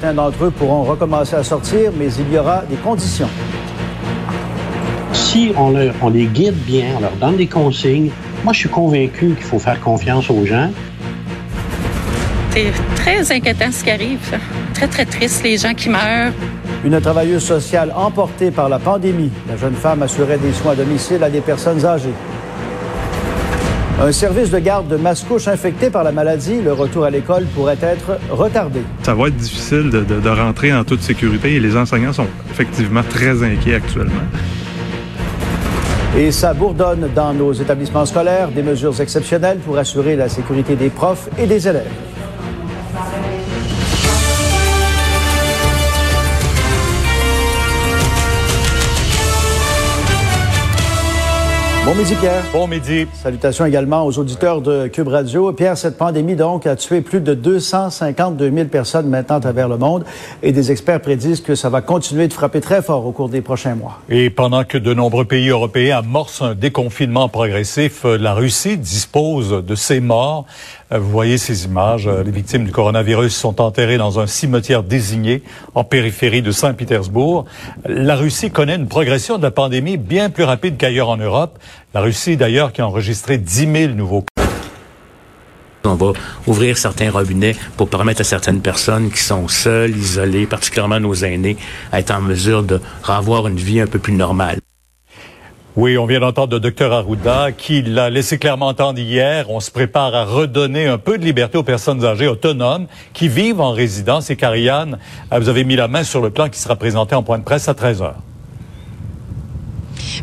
Certains d'entre eux pourront recommencer à sortir, mais il y aura des conditions. Si on, leur- on les guide bien, on leur donne des consignes, moi je suis convaincu qu'il faut faire confiance aux gens. C'est très inquiétant ce qui arrive. ça. Très, très triste, les gens qui meurent. Une travailleuse sociale emportée par la pandémie. La jeune femme assurait des soins à domicile à des personnes âgées. Un service de garde de mascouche infecté par la maladie, le retour à l'école pourrait être retardé. Ça va être difficile de, de- de rentrer en toute sécurité et les enseignants sont effectivement très inquiets actuellement. Et ça bourdonne dans nos établissements scolaires des mesures exceptionnelles pour assurer la sécurité des profs et des élèves. Bon midi, Pierre. Bon midi. Salutations également aux auditeurs de Cube Radio. Pierre, cette pandémie, donc, a tué plus de 252 000 personnes maintenant à travers le monde et des experts prédisent que ça va continuer de frapper très fort au cours des prochains mois. Et pendant que de nombreux pays européens amorcent un déconfinement progressif, euh, la Russie dispose de ses morts. Euh, Vous voyez ces images. euh, Les victimes du coronavirus sont enterrées dans un cimetière désigné en périphérie de Saint-Pétersbourg. La Russie connaît une progression de la pandémie bien plus rapide qu'ailleurs en Europe. La Russie, d'ailleurs, qui a enregistré 10 000 nouveaux cas. On va ouvrir certains robinets pour permettre à certaines personnes qui sont seules, isolées, particulièrement nos aînés, à être en mesure de revoir une vie un peu plus normale. Oui, on vient d'entendre le docteur Arruda qui l'a laissé clairement entendre hier. On se prépare à redonner un peu de liberté aux personnes âgées autonomes qui vivent en résidence. Et Karianne, euh, vous avez mis la main sur le plan qui sera présenté en point de presse à 13 heures.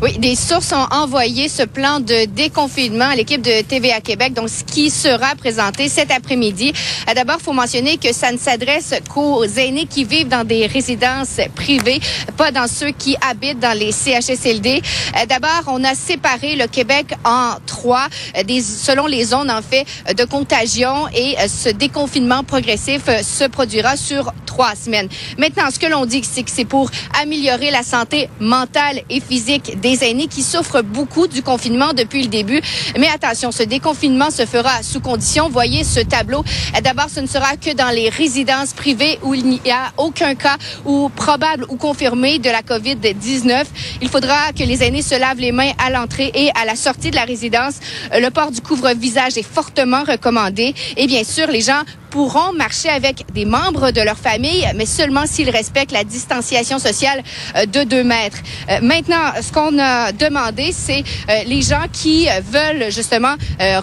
Oui, des sources ont envoyé ce plan de déconfinement à l'équipe de TVA Québec, donc ce qui sera présenté cet après-midi. Euh, D'abord, il faut mentionner que ça ne s'adresse qu'aux aînés qui vivent dans des résidences privées, pas dans ceux qui habitent dans les CHSLD. Euh, D'abord, on a séparé le Québec en trois, euh, selon les zones en fait de contagion, et ce déconfinement progressif se produira sur trois semaines. Maintenant, ce que l'on dit, c'est que c'est pour améliorer la santé mentale et physique des aînés qui souffrent beaucoup du confinement depuis le début. Mais attention, ce déconfinement se fera sous condition. Voyez ce tableau. D'abord, ce ne sera que dans les résidences privées où il n'y a aucun cas ou probable ou confirmé de la COVID-19. Il faudra que les aînés se lavent les mains à l'entrée et à la sortie de la résidence. Le port du couvre-visage est fortement recommandé. Et bien sûr, les gens pourront marcher avec des membres de leur famille, mais seulement s'ils respectent la distanciation sociale euh, de deux mètres. Euh, maintenant, ce qu'on a demandé, c'est euh, les gens qui veulent justement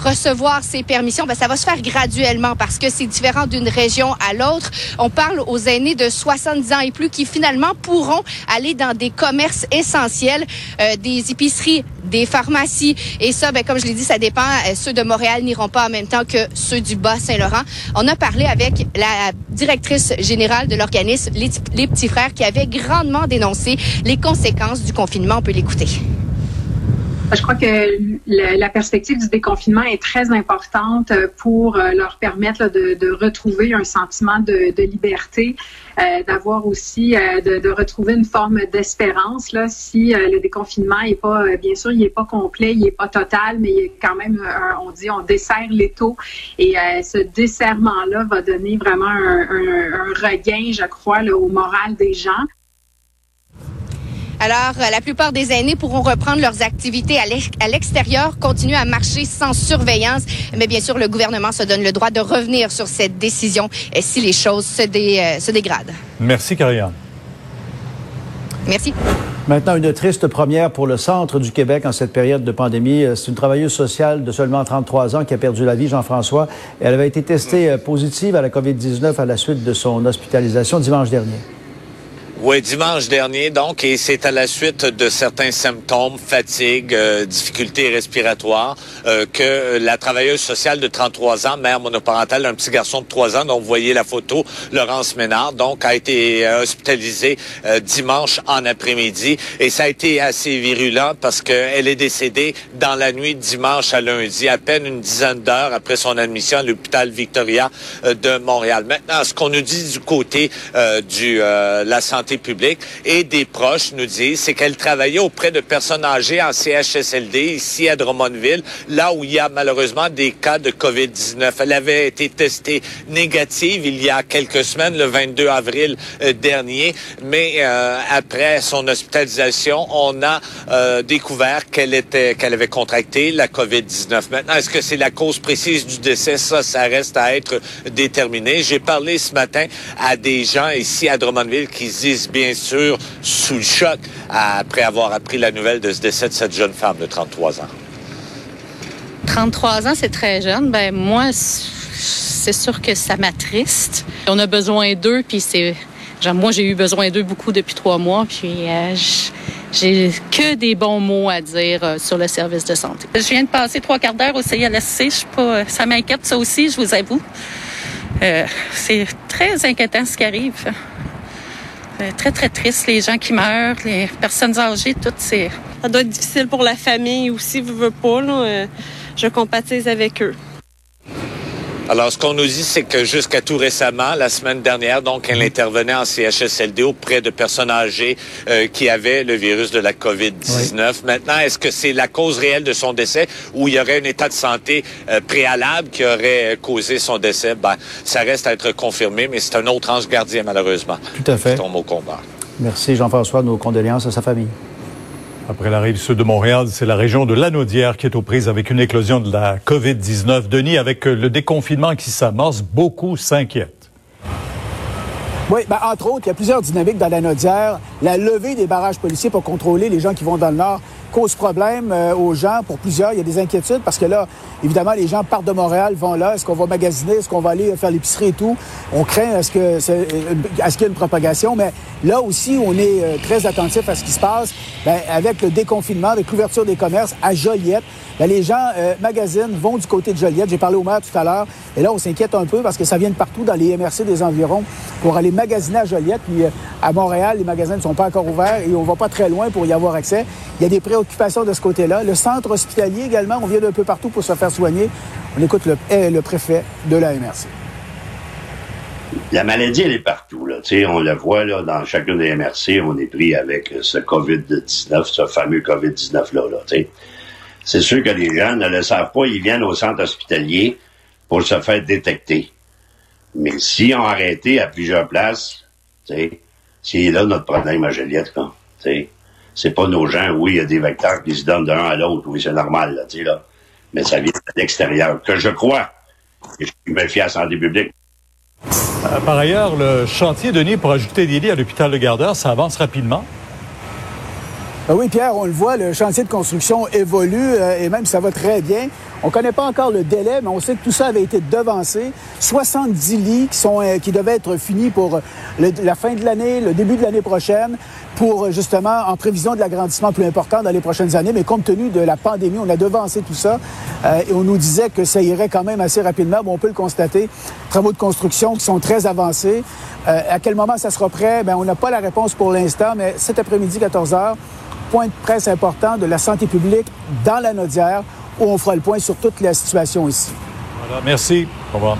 recevoir ces permissions, ben, ça va se faire graduellement parce que c'est différent d'une région à l'autre. On parle aux aînés de 70 ans et plus qui finalement pourront aller dans des commerces essentiels, euh, des épiceries, des pharmacies. Et ça, ben, comme je l'ai dit, ça dépend. Ceux de Montréal n'iront pas en même temps que ceux du Bas-Saint-Laurent. On a parlé avec la directrice générale de l'organisme Les, Petits Frères qui avait grandement dénoncé les conséquences du confinement. On peut l'écouter. Je crois que la, perspective du déconfinement est très importante euh, pour euh, leur permettre de, retrouver un sentiment de, liberté, euh, d'avoir aussi de, retrouver une forme d'espérance. Là, si le déconfinement est pas, bien sûr, il est pas complet, il est pas total, mais quand même, on dit, on dessert les taux. Et ce desserrement-là va donner vraiment un, regain, je crois, au moral des gens. Alors, euh, la plupart des aînés pourront reprendre leurs activités à l'ex- à l'extérieur, continuer à marcher sans surveillance. Mais bien sûr, le gouvernement se donne le droit de revenir sur cette décision euh, si les choses se, dé- euh, se dégradent. Merci, Karianne. Merci. Maintenant, une triste première pour le centre du Québec en cette période de pandémie. C'est une travailleuse sociale de seulement 33 ans qui a perdu la vie, Jean-François. Elle avait été testée positive à la COVID-19 à la suite de son hospitalisation dimanche dernier. Oui, dimanche dernier, donc, et c'est à la suite de certains symptômes, fatigue, euh, difficultés respiratoires, euh, que la travailleuse sociale de 33 ans, mère monoparentale d'un petit garçon de 3 ans, dont vous voyez la photo, Laurence Ménard, donc, a été euh, hospitalisée dimanche en après-midi. Et ça a été assez virulent parce qu'elle est décédée dans la nuit dimanche à lundi, à peine une dizaine d'heures après son admission à l'hôpital Victoria de Montréal. Maintenant, ce qu'on nous dit du côté du la santé publique et des proches nous disent, c'est qu'elle travaillait auprès de personnes âgées en CHSLD ici à Drummondville, là où il y a malheureusement des cas de COVID-19. Elle avait été testée négative il y a quelques semaines, le 22 avril euh, dernier, mais euh, après son hospitalisation, on a euh, découvert qu'elle était, qu'elle avait contracté la COVID-19. Maintenant, est-ce que c'est la cause précise du décès? Ça, ça reste à être déterminé. J'ai parlé ce matin à des gens ici à Drummondville qui disent bien sûr sous le choc après avoir appris la nouvelle de ce décès de cette jeune femme de 33 ans. 33 ans, c'est très jeune. Ben moi, c'est sûr que ça m'attriste. On a besoin d'eux, puis c'est, moi j'ai eu besoin d'eux beaucoup depuis trois mois, puis euh, j'ai que des bons mots à dire euh, sur le service de santé. Je viens de passer trois quarts d'heure au CLSC. Je pas, ça m'inquiète ça aussi, je vous avoue. Euh, c'est très inquiétant ce qui arrive. Euh, très, très triste, les gens qui meurent, les personnes âgées, tout, c'est... Ça doit être difficile pour la famille aussi, vous veux pas, là. Euh, je compatise avec eux. Alors, ce qu'on nous dit, c'est que jusqu'à tout récemment, la semaine dernière, donc, elle intervenait en CHSLD auprès de personnes âgées euh, qui avaient le virus de la COVID-19. Maintenant, est-ce que c'est la cause réelle de son décès ou il y aurait un état de santé euh, préalable qui aurait causé son décès? Ben, ça reste à être confirmé, mais c'est un autre ange gardien, malheureusement. Tout à fait. Qui tombe au combat. Merci, Jean-François. Nos condoléances à sa famille. Après la rive sud de Montréal, c'est la région de Lanaudière qui est aux prises avec une éclosion de la COVID-19. Denis, avec le déconfinement qui s'amorce, beaucoup s'inquiètent. Oui, ben, entre autres, il y a plusieurs dynamiques dans la. La levée des barrages policiers pour contrôler les gens qui vont dans le nord cause problème euh, aux gens. Pour plusieurs, il y a des inquiétudes parce que là, évidemment, les gens partent de Montréal, vont là. Est-ce qu'on va magasiner? Est-ce qu'on va aller faire l'épicerie et tout? On craint que est, euh, ce qu'il y a une propagation? Mais là aussi, on est euh, très attentif à ce qui se passe. Ben, avec le déconfinement, avec l'ouverture des commerces à Joliette, ben, les gens magasinent, vont du côté de Joliette. J'ai parlé au maire tout à l'heure. Et là, on s'inquiète un peu parce que ça vient de partout dans les MRC des environs pour aller magasiner à Joliette. Puis à Montréal, les magasins ne sont pas encore ouverts et on va pas très loin pour y avoir accès. Il y a des préoccupations de ce côté-là. Le centre hospitalier également, on vient d'un peu partout pour se faire soigner. On écoute le, eh, préfet de la MRC. La maladie, elle est partout. Là. on la voit là, dans chacune des MRC, on est pris avec ce COVID-19, ce fameux COVID-19-là. Là, c'est sûr que les gens ne le savent pas, ils viennent au centre hospitalier pour se faire détecter. Mais si on arrêté à plusieurs places, c'est là notre problème à Joliette. Là, c'est pas nos gens. Oui, il y a des vecteurs qui se donnent d'un à l'autre. Oui, c'est normal, là, tu sais, là. Mais ça vient de l'extérieur. Que je crois. Et je suis bien fier à la santé publique. Euh, par ailleurs, le chantier, Denis, pour ajouter des lits à l'hôpital de Gardeur, ça avance rapidement? Ben oui, Pierre, on le voit, le chantier de construction évolue euh, et même ça va très bien. On ne connaît pas encore le délai, mais on sait que tout ça avait été devancé. 70 lits qui, sont, euh, qui devaient être finis pour la fin de l'année, le début de l'année prochaine, pour euh, justement en prévision de l'agrandissement plus important dans les prochaines années. Mais compte tenu de la pandémie, on a devancé tout ça et on nous disait que ça irait quand même assez rapidement. Bon, on peut le constater. Travaux de construction qui sont très avancés. à quel moment ça sera prêt? Bien, on n'a pas la réponse pour l'instant, mais cet après-midi, 14 heures, point de presse important de la santé publique dans la Nodière où on fera le point sur toute la situation ici. Merci. Au revoir.